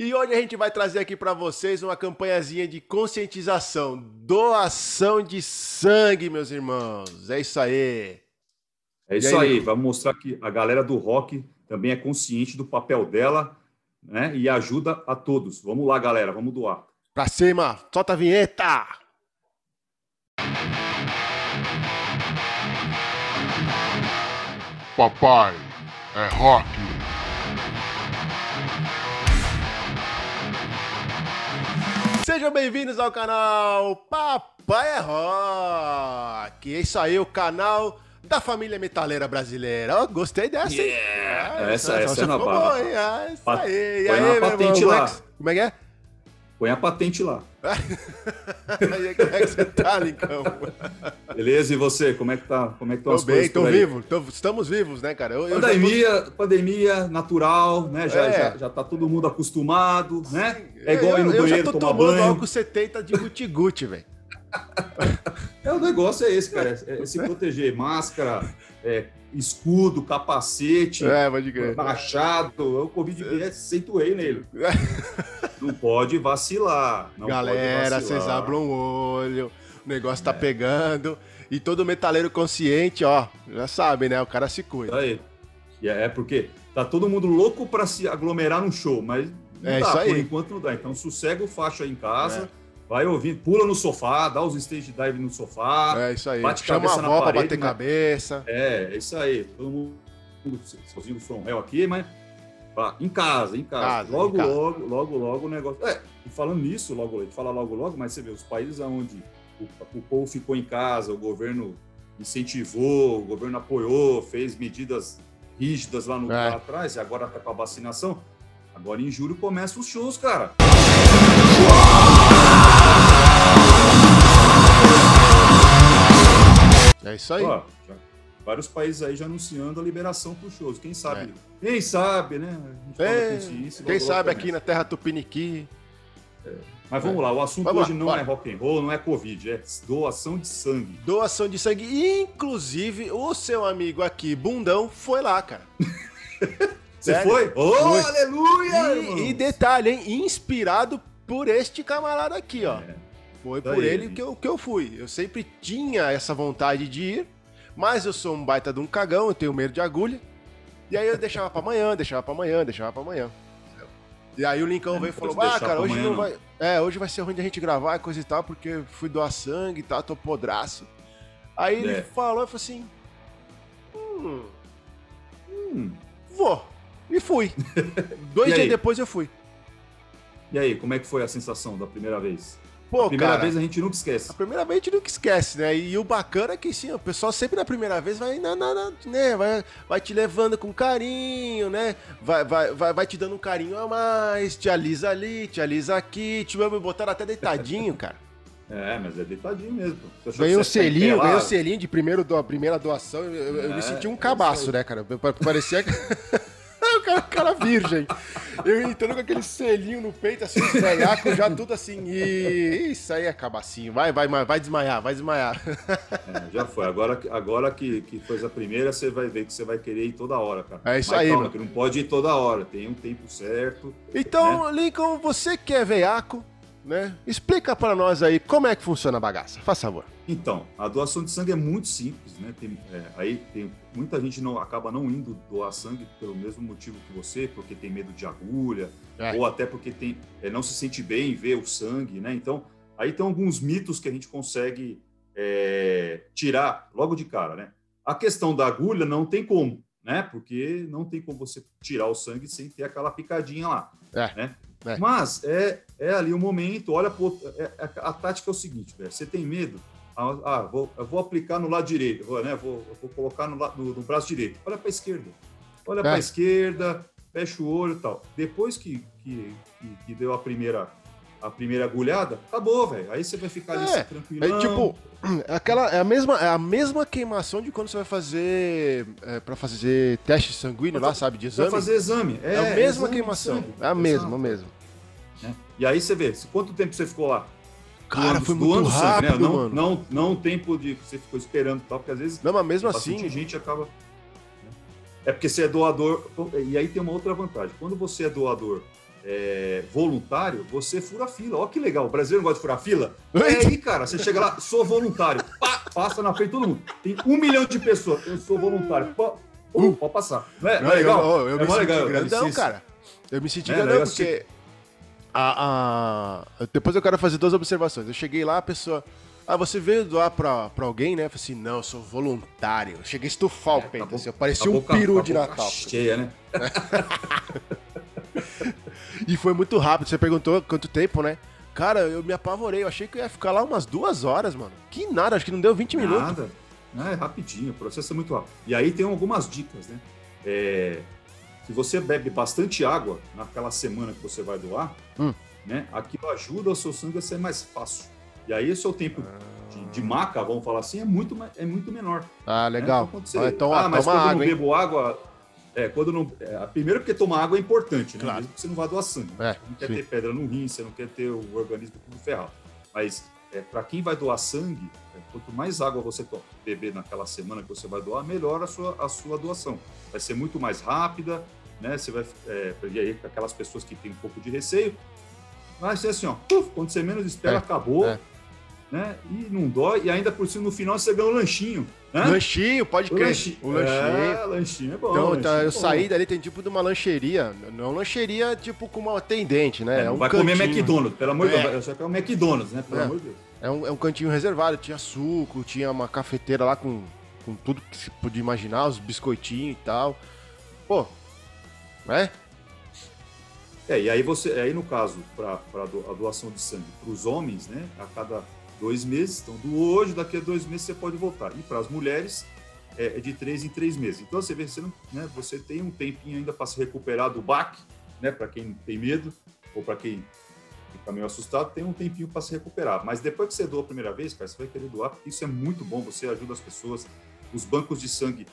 E hoje a gente vai trazer aqui para vocês uma campanhazinha de conscientização, doação de sangue, meus irmãos. É isso aí. É isso aí, aí, vamos mostrar que a galera do rock também é consciente do papel dela, né? E ajuda a todos. Vamos lá, galera, vamos doar. Pra cima, solta a vinheta! Papai é rock. Sejam bem-vindos ao canal Papai é Rock. É isso aí, o canal da família metaleira brasileira. Oh, gostei dessa, hein? Yeah. essa, essa, essa é na barra. Boa, hein? Ah, isso Pat... aí. Põe aí, patente irmão, lá. Como é que é? Põe a patente lá. aí, como é que você tá, Lincão? Beleza, e você? Como é que tá? Como é que estão as bem, tô vivo. Tô, estamos vivos, né, cara? Eu, pandemia, tô... pandemia natural, né? Já, é. já, já tá todo mundo acostumado, né? Sim. É igual eu, ir no eu banheiro já tô tomando banho. álcool 70 de guti-guti, velho. É, o negócio é esse, cara. É, é se proteger. Máscara, é, escudo, capacete, é, machado. O Covid é acentuei nele. Não pode vacilar. Não Galera, vocês abram o olho. O negócio tá é. pegando. E todo metaleiro consciente, ó, já sabe, né? O cara se cuida. Aí. E é porque tá todo mundo louco para se aglomerar num show, mas não é dá, isso aí. por enquanto não dá. Então sossega o facho aí em casa. É Vai ouvindo, pula no sofá, dá os stage dive no sofá. É isso aí. Bate Chama cabeça a avó pra bater né? cabeça. É, é isso aí. Todo mundo sozinho do From Hell aqui, mas em casa, em casa. casa logo, em casa. logo, logo, logo o negócio. É, e falando nisso, logo, gente fala logo, logo, mas você vê, os países onde o, o povo ficou em casa, o governo incentivou, o governo apoiou, fez medidas rígidas lá, no, é. lá atrás, e agora tá com a vacinação. Agora em julho começam os shows, cara. É isso aí. Ó, já, vários países aí já anunciando a liberação para os shows. Quem sabe? É. Quem sabe, né? É, quem sabe aqui na Terra Tupiniqui. É. Mas vamos é. lá, o assunto vamos hoje lá, não bora. é rock and roll, não é covid, é doação de sangue. Doação de sangue, inclusive o seu amigo aqui, Bundão, foi lá, cara. Você Sério? foi? Oh, foi. aleluia! E, e, detalhe, hein? Inspirado por este camarada aqui, ó. É. Foi por ele que eu, que eu fui. Eu sempre tinha essa vontade de ir, mas eu sou um baita de um cagão, eu tenho medo de agulha. E aí eu deixava pra amanhã, deixava pra amanhã, deixava pra amanhã. E aí o Lincoln é, veio e falou: Ah, cara, hoje não vai. É, hoje vai ser ruim de a gente gravar e coisa e tal, porque fui doar sangue e tal, tô podraço. Aí é. ele falou e falou assim: Hum. Hum. Vou. E fui. Dois dias depois eu fui. E aí, como é que foi a sensação da primeira vez? Pô, a primeira cara, vez a gente nunca esquece. A primeira vez a gente nunca esquece, né? E o bacana é que sim, o pessoal sempre na primeira vez vai, na, na, na, né? vai, vai te levando com carinho, né? Vai, vai, vai, vai te dando um carinho a mais, te alisa ali, te alisa aqui, te me botaram até deitadinho, cara. É, mas é deitadinho mesmo. Ganhei um selinho, ganhei um selinho de primeiro do, primeira doação. Eu, eu, eu me é, senti um é cabaço, né, cara? Parecia cara, cara virgem. Eu entrando com aquele selinho no peito, assim, os velhacos já tudo assim. E isso aí é cabacinho. Vai, vai, vai desmaiar, vai desmaiar. É, já foi. Agora, agora que, que foi a primeira, você vai ver que você vai querer ir toda hora, cara. É isso Mas aí, calma, mano. que não pode ir toda hora. Tem um tempo certo. Então, né? Lincoln, você que é veiaco, né? Explica para nós aí como é que funciona a bagaça. Faz favor. Então, a doação de sangue é muito simples, né? Tem, é, aí tem muita gente não acaba não indo doar sangue pelo mesmo motivo que você, porque tem medo de agulha, é. ou até porque tem, é, não se sente bem ver o sangue, né? Então, aí tem alguns mitos que a gente consegue é, tirar logo de cara, né? A questão da agulha não tem como, né? Porque não tem como você tirar o sangue sem ter aquela picadinha lá, é. né? É. Mas é, é ali o momento, olha, pô, é, é, a tática é o seguinte, velho, você tem medo, ah, ah, vou, eu vou aplicar no lado direito, vou, né, vou, vou colocar no, no, no, braço direito, olha para a esquerda, olha para a é. esquerda, fecha o olho e tal. Depois que, que, que, que deu a primeira a primeira agulhada, acabou, velho. Aí você vai ficar ali é, tranquilão. É tipo, é aquela, é a mesma, é a mesma queimação de quando você vai fazer é, para fazer teste sanguíneo lá, sabe, de exame. Pra fazer exame, é. É a mesma queimação, é a mesma, a mesma. É. E aí você vê, quanto tempo você ficou lá? Cara, doando, foi muito rápido, sangue, né? não, mano. Não, não o tempo de você ficou esperando tal, porque às vezes. Não, mas mesmo assim. gente acaba. Né? É porque você é doador. E aí tem uma outra vantagem. Quando você é doador é, voluntário, você fura fila. Olha que legal, o brasileiro não gosta de furar fila. É aí, cara, você chega lá, sou voluntário, pá, passa na frente de todo mundo. Tem um milhão de pessoas, eu sou voluntário. Pá, uh, pode passar. Não é, não é legal? Eu, eu, é me senti legal, grandão, cara. Eu me senti é, grandão porque... A, a... Depois eu quero fazer duas observações. Eu cheguei lá, a pessoa... Ah, você veio doar pra, pra alguém, né? Eu falei assim, não, eu sou voluntário. Eu cheguei a estufar é, o peito, assim, eu parecia um peru de Natal. Cheia, né? e foi muito rápido. Você perguntou quanto tempo, né? Cara, eu me apavorei. Eu achei que eu ia ficar lá umas duas horas, mano. Que nada, acho que não deu 20 nada. minutos. Nada. É rapidinho, o processo é muito rápido. E aí tem algumas dicas, né? É, se você bebe bastante água naquela semana que você vai doar, hum. né? Aquilo ajuda o seu sangue a ser mais fácil. E aí o seu tempo de, de maca, vamos falar assim, é muito, é muito menor. Ah, né? legal. Né? Então, então, ah, mas quando água, eu não bebo água, é, quando não, é, primeiro porque tomar água é importante, né? Claro. Mesmo que você não vá doar sangue. É, você não quer sim. ter pedra no rim, você não quer ter o organismo tudo ferrado. Mas é, para quem vai doar sangue, é, quanto mais água você beber naquela semana que você vai doar, melhor a sua, a sua doação. Vai ser muito mais rápida, né? Você vai, é, e aí, aquelas pessoas que têm um pouco de receio, vai ser assim, ó, quando você menos espera, é, acabou. É né? E não dói, e ainda por cima no final você ganha um lanchinho. Né? Lanchinho, pode crer. O lanchinho. É, lanchinho é bom. Então, lanchinho tá, é eu saí dali, tem tipo de uma lancheria. Não é uma lancheria tipo com uma atendente, né? É, é um vai cantinho. comer McDonald's, pelo amor de é. Deus. Eu só quero um McDonald's, né? Pelo é. amor de Deus. É um, é um cantinho reservado, tinha suco, tinha uma cafeteira lá com, com tudo que se podia imaginar, os biscoitinhos e tal. Pô, né? É, e aí você, aí no caso, para a doação de sangue para os homens, né, a cada dois meses. Então, do hoje, daqui a dois meses, você pode voltar. E para as mulheres, é, é, de três em três meses. Então, você vê, você, não, né, você tem um tempinho ainda para se recuperar do baque, né, para quem tem medo, ou para quem fica meio assustado, tem um tempinho para se recuperar. Mas depois que você doa a primeira vez, cara, você vai querer doar, porque isso é muito bom, você ajuda as pessoas. Os bancos de sangue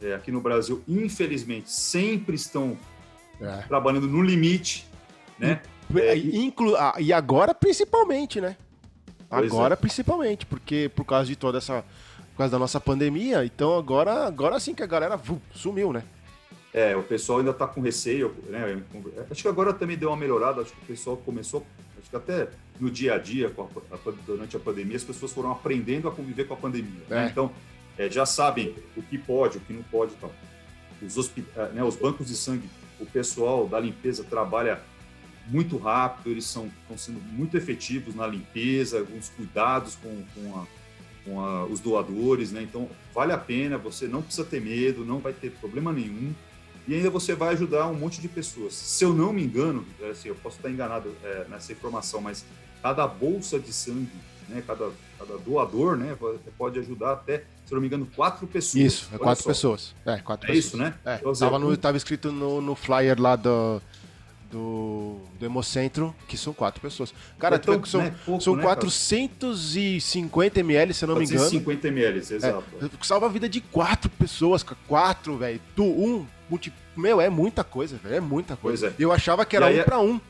é, aqui no Brasil, infelizmente, sempre estão é. trabalhando no limite, né? É, Inclu ah, e agora, principalmente, né? Agora, é. principalmente, porque por causa de toda essa. Por causa da nossa pandemia, então agora, agora sim que a galera vu, sumiu, né? É, o pessoal ainda tá com receio, né? Acho que agora também deu uma melhorada, acho que o pessoal começou, acho que até no dia a dia, a, a, durante a pandemia, as pessoas foram aprendendo a conviver com a pandemia. Né? É. Né? Então, é, já sabem o que pode, o que não pode e tal. Os, né, os bancos de sangue, o pessoal da limpeza trabalha muito rápido, eles são, estão sendo muito efetivos na limpeza, os cuidados com, com, a, com a, os doadores, né? Então, vale a pena, você não precisa ter medo, não vai ter problema nenhum. E ainda você vai ajudar um monte de pessoas. Se eu não me engano, é assim, eu posso estar enganado é, nessa informação, mas cada bolsa de sangue, né, cada, cada doador, né, pode ajudar até, se eu não me engano, quatro pessoas. Isso, é quatro só. pessoas. É, quatro é pessoas. isso, né? É, então, tava, no, tava escrito no, no flyer lá do, do, do Hemocentro, que são quatro pessoas. Cara, então, são, né? Pouco, são né, 450 ml, se eu não me engano. 450 ml, exato. É, salva a vida de quatro pessoas, quatro, velho. Tu, um, multi... meu, é muita coisa, velho, é muita coisa. É. Eu achava que era aí, um para um.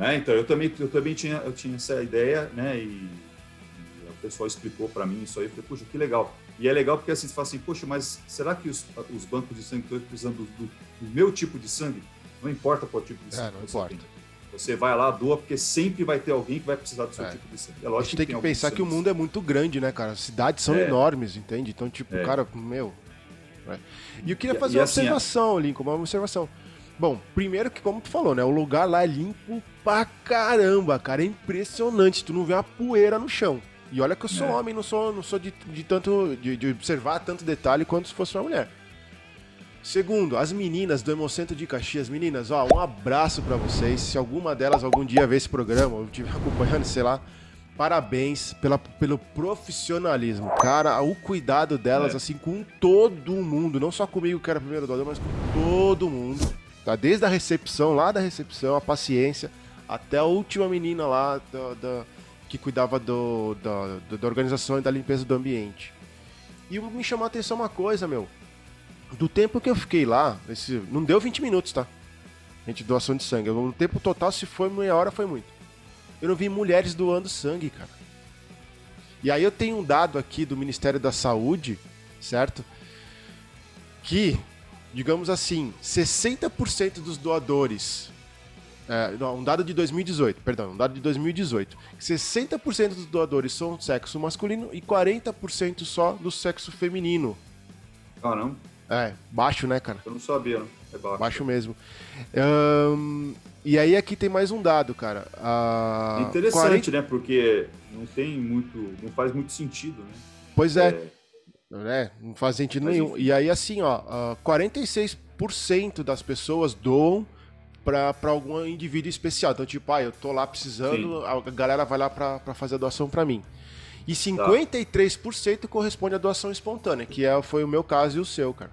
É, então, eu também, eu também tinha, eu tinha essa ideia, né, e, e o pessoal explicou para mim isso aí, eu falei, puxa, que legal. E é legal porque assim, você fala assim, poxa, mas será que os, os bancos de sangue estão precisando do, do, do meu tipo de sangue? Não importa qual tipo de sangue. É, não importa. Tem. Você vai lá, doa, porque sempre vai ter alguém que vai precisar do seu é. tipo de sangue. É lógico a gente tem que, que pensar que o mundo é muito grande, né, cara? As cidades são é. enormes, entende? Então, tipo, é. cara, meu. Né? E eu queria fazer e, uma assim, observação, Lincoln, uma observação. Bom, primeiro que, como tu falou, né? O lugar lá é limpo pra caramba, cara. É impressionante. Tu não vê uma poeira no chão. E olha que eu sou é. homem, não sou, não sou de, de tanto de, de, observar tanto detalhe quanto se fosse uma mulher. Segundo, as meninas do Hemocentro de Caxias. Meninas, ó, um abraço para vocês. Se alguma delas algum dia ver esse programa, ou estiver acompanhando, sei lá, parabéns pela, pelo profissionalismo. Cara, o cuidado delas, é. assim, com todo mundo. Não só comigo, que era primeiro doador, mas com todo mundo. Tá? Desde a recepção, lá da recepção, a paciência, até a última menina lá da, da que cuidava do, da, da organização e da limpeza do ambiente. E me chamou a atenção uma coisa, meu do tempo que eu fiquei lá, esse, não deu 20 minutos, tá? Gente, doação de sangue. O tempo total, se foi meia hora, foi muito. Eu não vi mulheres doando sangue, cara. E aí eu tenho um dado aqui do Ministério da Saúde, certo? Que, digamos assim, 60% dos doadores É, um dado de 2018, perdão, um dado de 2018. 60% dos doadores são do sexo masculino e 40% só do sexo feminino. Caramba. É, baixo, né, cara? Eu não sabia, não. É baixo. Baixo mesmo. Um, e aí aqui tem mais um dado, cara. Uh, Interessante, 40... né? Porque não tem muito. não faz muito sentido, né? Pois é. é... Né? Não faz sentido Mas nenhum. Enfim. E aí, assim, ó, uh, 46% das pessoas doam para algum indivíduo especial. Então, tipo, ah, eu tô lá precisando, Sim. a galera vai lá para fazer a doação para mim. E 53% tá. corresponde à doação espontânea, que é, foi o meu caso e o seu, cara.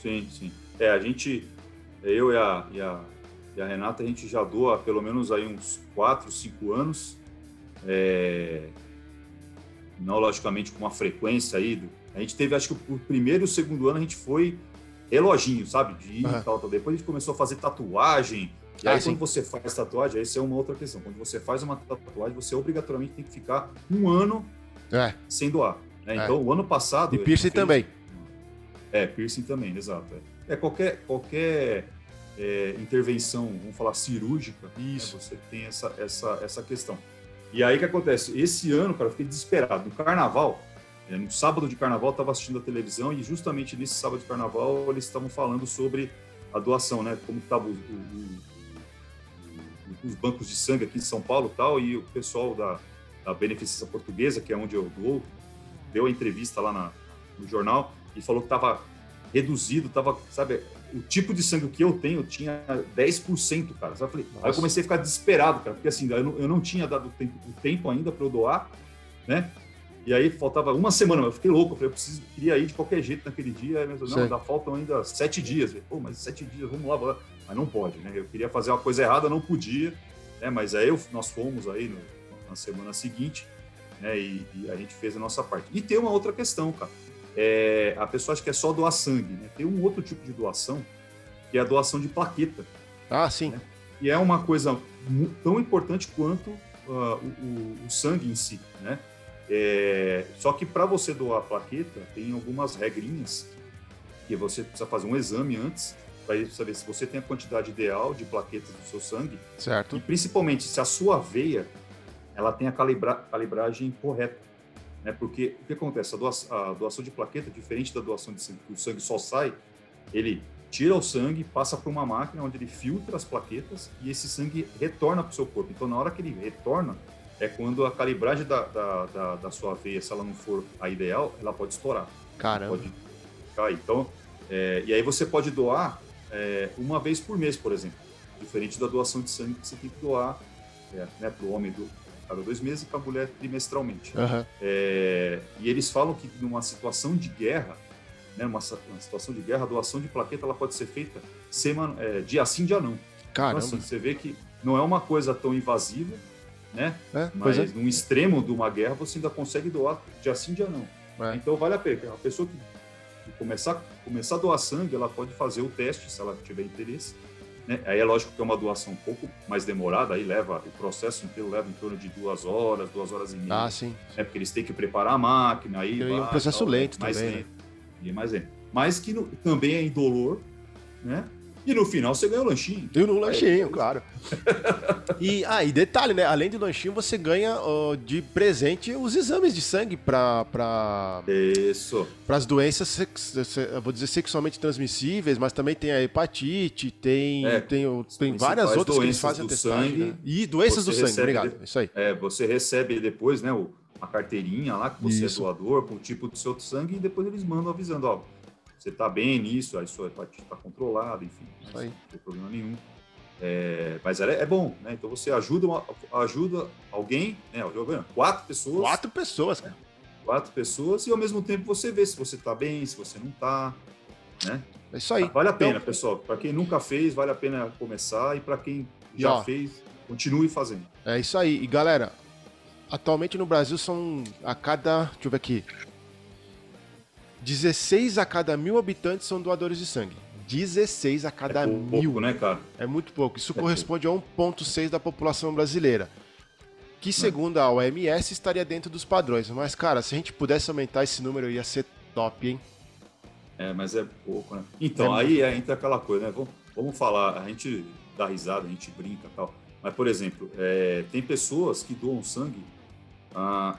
Sim, sim. É, a gente, eu e a, e a, e a Renata, a gente já doa pelo menos aí uns 4, 5 anos. É, não, logicamente, com uma frequência aí. A gente teve, acho que o primeiro e o segundo ano a gente foi reloginho, sabe? De ir uhum. e tal, tal. Depois a gente começou a fazer tatuagem. E ah, aí, sim. quando você faz tatuagem, essa é uma outra questão. Quando você faz uma tatuagem, você obrigatoriamente tem que ficar um ano é. sem doar. Né? É. Então, o ano passado. E piercing fez... também. É, piercing também, exato. É, é qualquer, qualquer é, intervenção, vamos falar cirúrgica, né, Isso. Né? você tem essa, essa, essa questão. E aí o que acontece? Esse ano, cara, eu fiquei desesperado. No carnaval, é, no sábado de carnaval, eu estava assistindo a televisão e justamente nesse sábado de carnaval eles estavam falando sobre a doação, né? Como estavam os bancos de sangue aqui em São Paulo tal, e o pessoal da, da Beneficência Portuguesa, que é onde eu dou, deu a entrevista lá na, no jornal e falou que estava reduzido, estava, sabe, o tipo de sangue que eu tenho tinha 10%, cara. Sabe? Eu falei, aí eu comecei a ficar desesperado, cara, porque assim, eu não, eu não tinha dado tempo, o tempo ainda para eu doar, né? E aí faltava uma semana, eu fiquei louco, eu falei, eu preciso, queria ir de qualquer jeito naquele dia, mas não, ainda faltam ainda sete dias. Falei, Pô, mas sete dias, vamos lá, vamos lá. Mas não pode, né? Eu queria fazer uma coisa errada, não podia, né? Mas aí eu, nós fomos aí no, na semana seguinte, né? E, e, a gente fez a nossa parte. E tem uma outra questão, cara. É, a pessoa acha que é só doar sangue, né? Tem um outro tipo de doação, que é a doação de plaqueta. Ah, sim. Né? E é uma coisa tão importante quanto uh, o, o, sangue em si, né? É, só que para você doar a plaqueta, tem algumas regrinhas que você precisa fazer um exame antes para saber se você tem a quantidade ideal de plaquetas no seu sangue. Certo. E principalmente se a sua veia ela tem a calibra, calibragem correta. Né? Porque o que acontece? A doação, a doação de plaqueta, diferente da doação de sangue, que o sangue só sai, ele tira o sangue, passa por uma máquina onde ele filtra as plaquetas e esse sangue retorna para o seu corpo. Então, na hora que ele retorna, é quando a calibragem da, da, da, da, sua veia, se ela não for a ideal, ela pode estourar. Caramba. Pode cair. Então, é, e aí você pode doar é, uma vez por mês, por exemplo. Diferente da doação de sangue que você tem que doar é, né, para o homem do, cada dois meses e para a mulher trimestralmente. Uhum. e eles falam que numa situação de guerra, né, numa, numa, situação de guerra, a doação de plaqueta ela pode ser feita semana, é, dia sim, dia não. Caramba. Então, assim, você vê que não é uma coisa tão invasiva, né? É, Mas é. no extremo de uma guerra você ainda consegue doar dia sim, dia não. É. Então vale a pena. A pessoa que, começar, começar a doar sangue, ela pode fazer o teste se ela tiver interesse. Né? Aí é lógico que é uma doação um pouco mais demorada, aí leva, o processo inteiro leva em torno de duas horas, duas horas e meia. Ah, sim. É porque eles têm que preparar a máquina, aí. E um processo tal, lento mais também. Lento, né? Mais lento. Mas que no, também é indolor, né? E no final você ganha o lanchinho. E no lanchinho, é, claro. e, ah, e detalhe, né? Além do lanchinho, você ganha de presente os exames de sangue para pra... Isso. Para as doenças, vou dizer, sexualmente transmissíveis, mas também tem a hepatite, tem, é, tem, tem várias outras que eles fazem a testagem. Sangue, né? E doenças do sangue, obrigado. Isso aí. É, você recebe depois, né, a carteirinha lá que você Isso. é doador, com o tipo do seu sangue, e depois eles mandam avisando, ó você está bem nisso, a sua hepatite está controlada, enfim, não tem problema nenhum. É, mas é, é, bom, né? Então você ajuda, uma, ajuda alguém, né? Quatro pessoas. Quatro pessoas, cara. Quatro pessoas e ao mesmo tempo você vê se você está bem, se você não está, né? É isso aí. Vale a pena, então, pessoal. Para quem nunca fez, vale a pena começar e para quem já ó, fez, continue fazendo. É isso aí. E galera, atualmente no Brasil são a cada, deixa eu ver aqui, 16 a cada mil habitantes são doadores de sangue. 16 a cada é mil. Pouco, né, cara? É muito pouco. Isso é corresponde pouco. a 1,6 da população brasileira. Que, segundo a OMS, estaria dentro dos padrões. Mas, cara, se a gente pudesse aumentar esse número, ia ser top, hein? É, mas é pouco, né? Então, é aí muito... entra aquela coisa, né? Vamos, vamos falar, a gente dá risada, a gente brinca e tal. Mas, por exemplo, é, tem pessoas que doam sangue ah,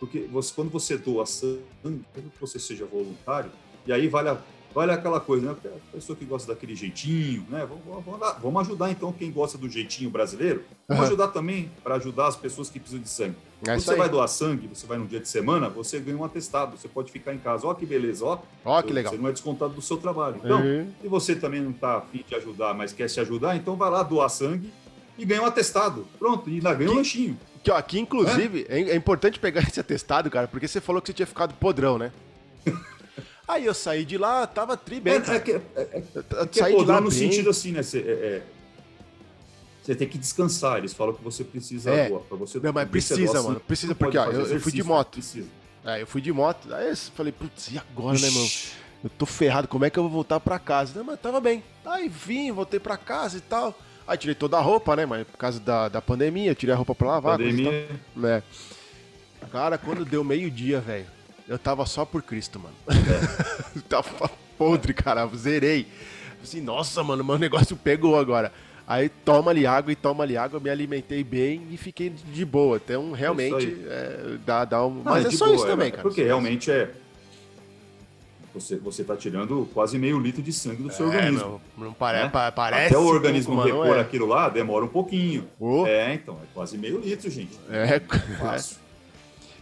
porque você, quando você doa sangue, mesmo que você seja voluntário, e aí vale, a, vale aquela coisa, né? A pessoa que gosta daquele jeitinho, né? Vamos, vamos, vamos ajudar então quem gosta do jeitinho brasileiro. Vamos uhum. ajudar também para ajudar as pessoas que precisam de sangue. É quando você vai doar sangue, você vai num dia de semana, você ganha um atestado. Você pode ficar em casa. Ó, que beleza, ó. Ó, que legal. Você não é descontado do seu trabalho. Então, uhum. se você também não está afim de ajudar, mas quer se ajudar, então vai lá doar sangue e ganha um atestado. Pronto, e ainda ganha um lanchinho. Que, ó, aqui, inclusive, é? é? importante pegar esse atestado, cara, porque você falou que você tinha ficado podrão, né? Aí eu saí de lá, tava tri bem. É, é, que, é, é, é que é podrão no bem. sentido assim, né? Você, é, é, você tem que descansar. Eles falam que você precisa é. Pra você, Não, mas precisa, mano. Precisa, porque, ó, eu, eu, fui de moto. Precisa. É, eu fui de moto. Aí eu falei, putz, e agora, Ixi. né, mano? Eu tô ferrado, como é que eu vou voltar pra casa? Não, mas tava bem. Aí vim, voltei pra casa e tal. Aí tirei toda a roupa, né? Mas por causa da, da pandemia, tirei a roupa pra lavar. Pandemia. Né? Cara, quando deu meio-dia, velho, eu tava só por Cristo, mano. É. tava podre, cara. Zerei. Assim, nossa, mano, meu negócio pegou agora. Aí toma ali água e toma ali água, me alimentei bem e fiquei de boa. Então, realmente, é, dá, dá um. Mas é, é só boa, isso também, é, cara. Porque realmente é você, você tá tirando quase meio litro de sangue do seu é, organismo. Não, não pare, né? parece. Até o organismo repor é. aquilo lá demora um pouquinho. Oh. É, então, é quase meio litro, gente. É, é fácil.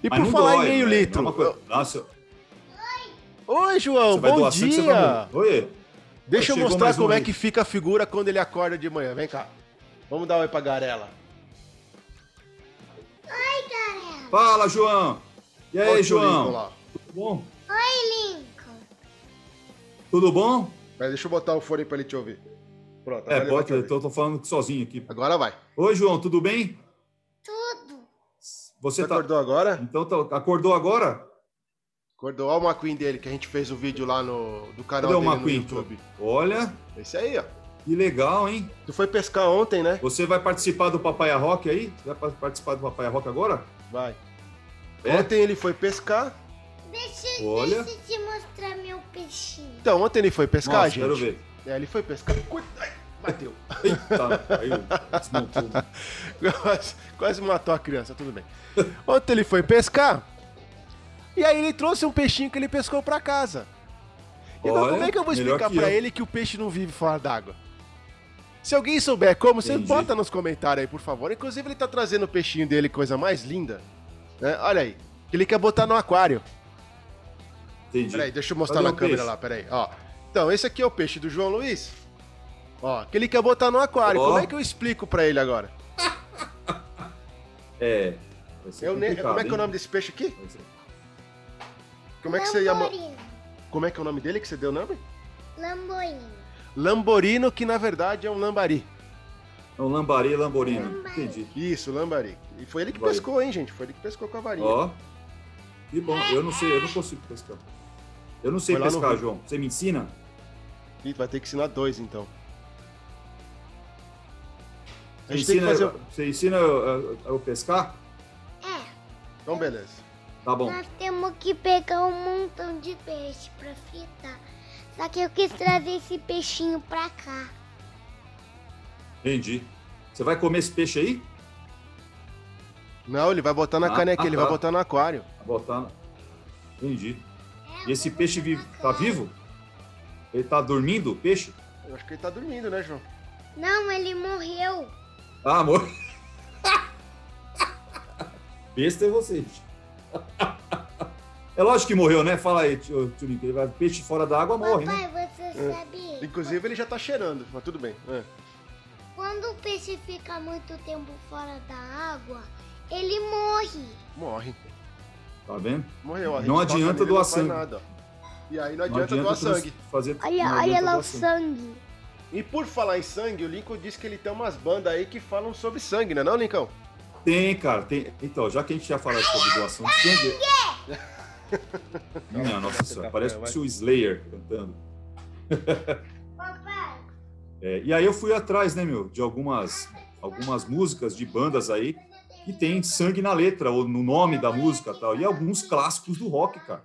E Mas por falar dói, em meio né? litro. É coisa... Nossa. Oi, João, bom dia. Oi. Deixa eu mostrar como é que fica a figura quando ele acorda de manhã. Vem cá. Vamos dar um oi pra Garela. Oi, Garela. Fala, João. E aí, João? Tudo bom? Oi, Lin. Tudo bom? Mas deixa eu botar o fone para ele te ouvir. Pronto. É, pode, eu tô, tô, falando sozinho aqui. Agora vai. Oi, João, tudo bem? Tudo. Você, Você tá... acordou agora? Então, tá... acordou agora? Acordou. Olha o McQueen dele, que a gente fez o vídeo lá no do canal Cadê dele o McQueen? no YouTube. Olha. Esse aí, ó. Que legal, hein? Tu foi pescar ontem, né? Você vai participar do Papaya Rock aí? Você vai participar do Papaya Rock agora? Vai. É? Ontem ele foi pescar. Deixa, Olha. deixa eu te mostrar meu peixinho. Então, ontem ele foi pescar, Nossa, gente. quero ver. É, ele foi pescar. Ai, bateu. Eita, caiu. Desmontou. quase, quase matou a criança, tudo bem. Ontem ele foi pescar. E aí ele trouxe um peixinho que ele pescou pra casa. Então, Olha, como é que eu vou explicar para ele que o peixe não vive fora d'água? Se alguém souber como, Entendi. você bota nos comentários aí, por favor. Inclusive, ele tá trazendo o peixinho dele, coisa mais linda. Né? Olha aí. Ele quer botar no aquário. Entendi. Peraí, deixa eu mostrar na câmera peixe? lá, peraí. Ó. Então, esse aqui é o peixe do João Luiz. Ó, que ele quer botar no aquário. Como é que eu explico pra ele agora? é. Eu ne... Como é que é o nome desse peixe aqui? Como é que você chama? Como é que é o nome dele que você deu o nome? Lamborino. Lamborino, que na verdade é um lambari. É um lambari lamborino. Lambari. Entendi. Isso, lambari. E foi ele que Vai. pescou, hein, gente? Foi ele que pescou com a varinha. Ó. Que bom. Eu não sei, eu não consigo pescar. Eu não sei pescar, João. Você me ensina? Ih, vai ter que ensinar dois, então. Gente ensina, fazer... Você ensina eu, eu, pescar? É. Então, beleza. Tá bom. Nós temos que pegar um montão de peixe pra fritar. Só que eu quis trazer esse peixinho pra cá. Entendi. Você vai comer esse peixe aí? Não, ele vai botar na ah, caneca, ah, ele tá. vai botar no aquário. Vai botar. Entendi. E esse peixe vivo, tá vivo? Ele tá dormindo, o peixe? Eu acho que ele tá dormindo, né, João? Não, ele morreu. Ah, morreu. Besta é você. É lógico que morreu, né? Fala aí, tio, tio Peixe fora da água morre, Papai, né? você é. sabia? Inclusive ele já tá cheirando, mas tudo bem. É. Quando o peixe fica muito tempo fora da água, ele morre. Morre. Tá vendo? Morreu. Não adianta doar sangue. Nada. E aí não adianta, não adianta doar sangue. Fazer, olha olha lá o sangue. E por falar em sangue, o Lincoln disse que ele tem umas bandas aí que falam sobre sangue, né não, Lincoln? Tem, cara. Tem. Então, já que a gente já falou sobre doação de sangue... Minha nossa senhora, parece o Slayer cantando. É, e aí eu fui atrás, né, meu, de algumas, algumas músicas de bandas aí que tem sangue na letra ou no nome da música tal. E alguns clássicos do rock, cara.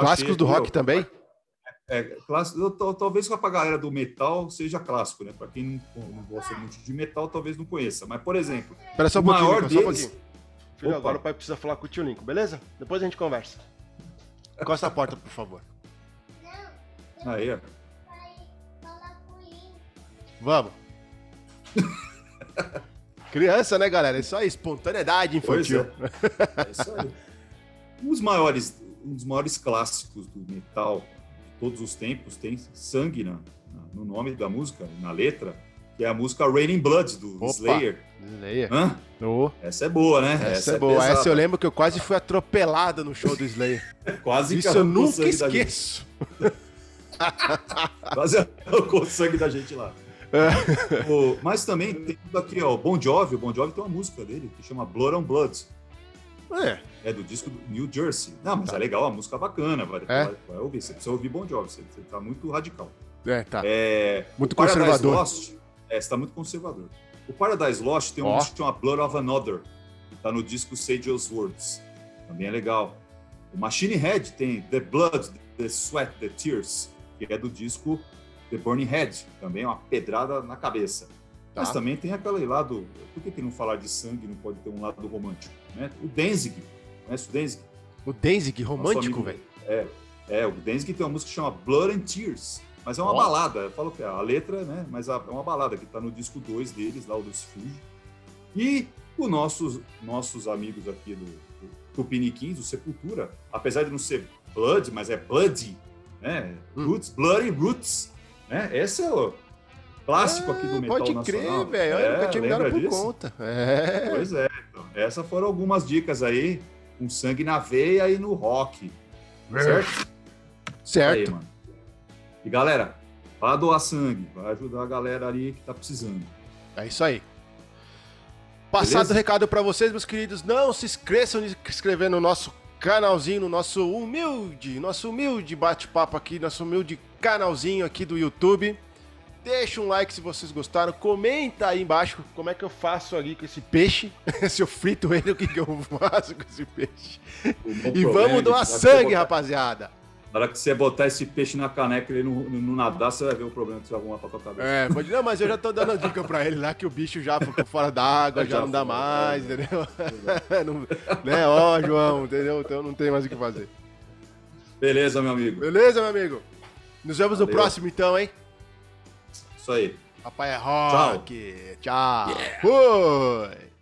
clássicos do rock também? É, clássico, talvez pra galera do metal seja clássico, né? Para quem não, não, gosta muito de metal, talvez não conheça. Mas, por exemplo, Espera só um o maior deles... Só um pouquinho. Filho, Opa. agora o pai precisa falar com o tio Lincoln, beleza? Depois a gente conversa. Encosta a porta, por favor. Aí, ó. Vamos. Criança, né, galera? Isso aí, espontaneidade infantil. É. é. isso aí. Um dos maiores, um dos maiores clássicos do metal de todos os tempos tem sangue na, no nome da música, na letra, que é a música Raining Blood, do Opa, Slayer. Slayer. Hã? Oh. Essa é boa, né? Essa, Essa é, é boa. Pesada. Essa eu lembro que eu quase fui atropelado no show do Slayer. quase Isso eu nunca esqueço. quase arrancou o sangue da gente lá. É. O, mas também tem aqui, ó, o Bon Jovi. O Bon Jovi tem uma música dele que chama Blood on Blood. É. É do disco do New Jersey. Não, mas tá. é legal, a música é bacana. Vai, é? vai, vai, ouvir. Você precisa ouvir Bon Jovi. Você, você tá muito radical. É, tá. É, muito conservador. Lost, é, você tá muito conservador. O Paradise Lost tem um oh. disco que chama Blood of Another. Que tá no disco Sage Words. Também é legal. O Machine Head tem The Blood, The Sweat, The Tears, que é do disco The Burning Head, também é uma pedrada na cabeça. Tá. Mas também tem aquele lado. Por que, que não falar de sangue não pode ter um lado romântico? Né? O Danzig, conhece o Danzig? O Danzig romântico, velho? É, é, o Danzig tem uma música que chama Blood and Tears, mas é uma oh. balada. Eu falo que é a letra, né? Mas é uma balada que está no disco 2 deles, lá o dos Fuji. E os nossos, nossos amigos aqui do, do Tupiniquins, o Sepultura, apesar de não ser Blood, mas é Bloody, né? Hum. Roots, Bloody Roots né? Esse é o clássico aqui do ah, metal pode nacional. Pode crer, velho. É, eu nunca tinha me dado por disso? conta. É. Pois é. Então, essas foram algumas dicas aí, com sangue na veia e no rock. Certo? Certo. Aí, mano. E galera, vá doar sangue, vai ajudar a galera ali que tá precisando. É isso aí. Passado o recado para vocês, meus queridos, não se esqueçam de se inscrever no nosso canalzinho, no nosso humilde, nosso humilde bate-papo aqui, nosso humilde canalzinho aqui do YouTube. Deixa um like se vocês gostaram. Comenta aí embaixo como é que eu faço ali com esse peixe. se eu frito ele, o que, que eu faço com esse peixe. E vamos doar sangue, rapaziada. Na hora que você botar esse peixe na caneca e ele não, não nadar, você vai ver o problema que você vai arrumar pra tua cabeça. É, pode não, mas eu já tô dando a dica pra ele lá que o bicho já ficou fora d'água, já, já, não dá mais, é, entendeu? não, né, ó, João, entendeu? Então não tem mais o que fazer. Beleza, meu amigo. Beleza, meu amigo. Nos vemos Valeu. no próximo, então, hein? Isso aí. Papai é rock. Tchau. Tchau. Yeah. Fui.